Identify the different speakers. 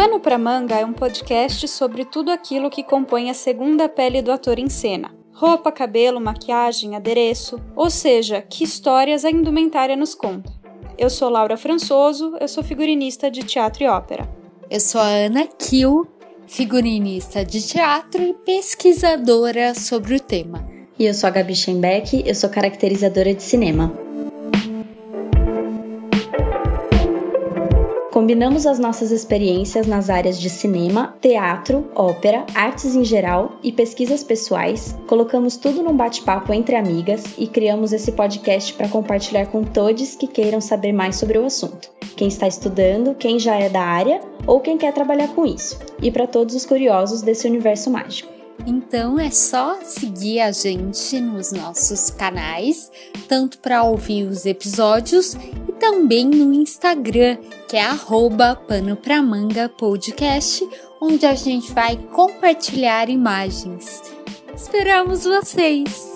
Speaker 1: Pano pra Manga é um podcast sobre tudo aquilo que compõe a segunda pele do ator em cena. Roupa, cabelo, maquiagem, adereço, ou seja, que histórias a indumentária nos conta. Eu sou Laura Françoso, eu sou figurinista de teatro e ópera.
Speaker 2: Eu sou a Ana Kiel, figurinista de teatro e pesquisadora sobre o tema.
Speaker 3: E eu sou a Gabi Schembeck, eu sou caracterizadora de cinema. Combinamos as nossas experiências nas áreas de cinema, teatro, ópera, artes em geral e pesquisas pessoais, colocamos tudo num bate-papo entre amigas e criamos esse podcast para compartilhar com todos que queiram saber mais sobre o assunto. Quem está estudando, quem já é da área ou quem quer trabalhar com isso, e para todos os curiosos desse universo mágico.
Speaker 2: Então é só seguir a gente nos nossos canais, tanto para ouvir os episódios e também no Instagram, que é arroba pano pra manga podcast, onde a gente vai compartilhar imagens. Esperamos vocês!